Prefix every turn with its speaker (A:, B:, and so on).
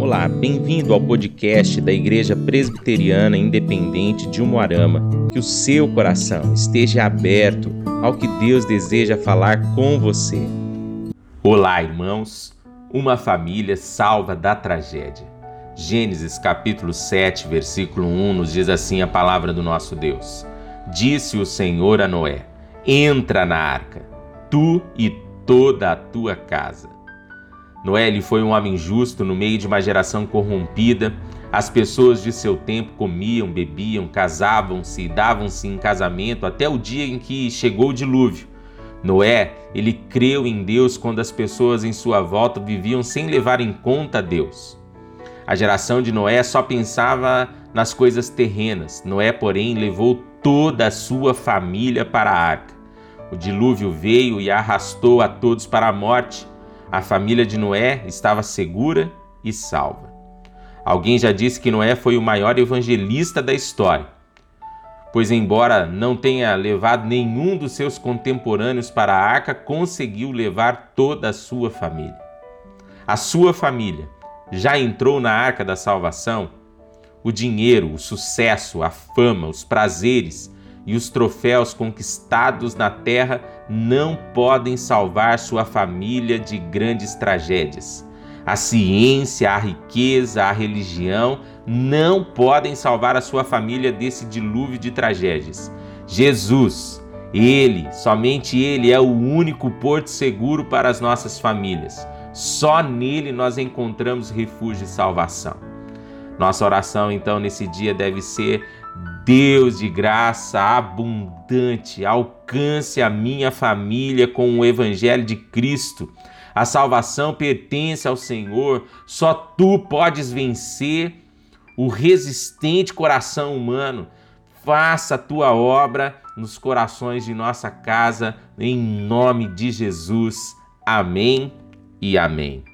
A: Olá, bem-vindo ao podcast da Igreja Presbiteriana Independente de Umuarama. Que o seu coração esteja aberto ao que Deus deseja falar com você.
B: Olá, irmãos. Uma família salva da tragédia. Gênesis capítulo 7, versículo 1 nos diz assim a palavra do nosso Deus: Disse o Senhor a Noé: Entra na arca, tu e toda a tua casa Noé ele foi um homem justo no meio de uma geração corrompida. As pessoas de seu tempo comiam, bebiam, casavam-se e davam-se em casamento até o dia em que chegou o dilúvio. Noé, ele creu em Deus quando as pessoas em sua volta viviam sem levar em conta Deus. A geração de Noé só pensava nas coisas terrenas. Noé, porém, levou toda a sua família para a arca. O dilúvio veio e arrastou a todos para a morte. A família de Noé estava segura e salva. Alguém já disse que Noé foi o maior evangelista da história, pois, embora não tenha levado nenhum dos seus contemporâneos para a arca, conseguiu levar toda a sua família. A sua família já entrou na arca da salvação? O dinheiro, o sucesso, a fama, os prazeres, e os troféus conquistados na terra não podem salvar sua família de grandes tragédias. A ciência, a riqueza, a religião não podem salvar a sua família desse dilúvio de tragédias. Jesus, Ele, somente Ele é o único porto seguro para as nossas famílias. Só nele nós encontramos refúgio e salvação. Nossa oração, então, nesse dia deve ser Deus de graça abundante, alcance a minha família com o Evangelho de Cristo. A salvação pertence ao Senhor, só tu podes vencer o resistente coração humano. Faça a tua obra nos corações de nossa casa, em nome de Jesus. Amém e amém.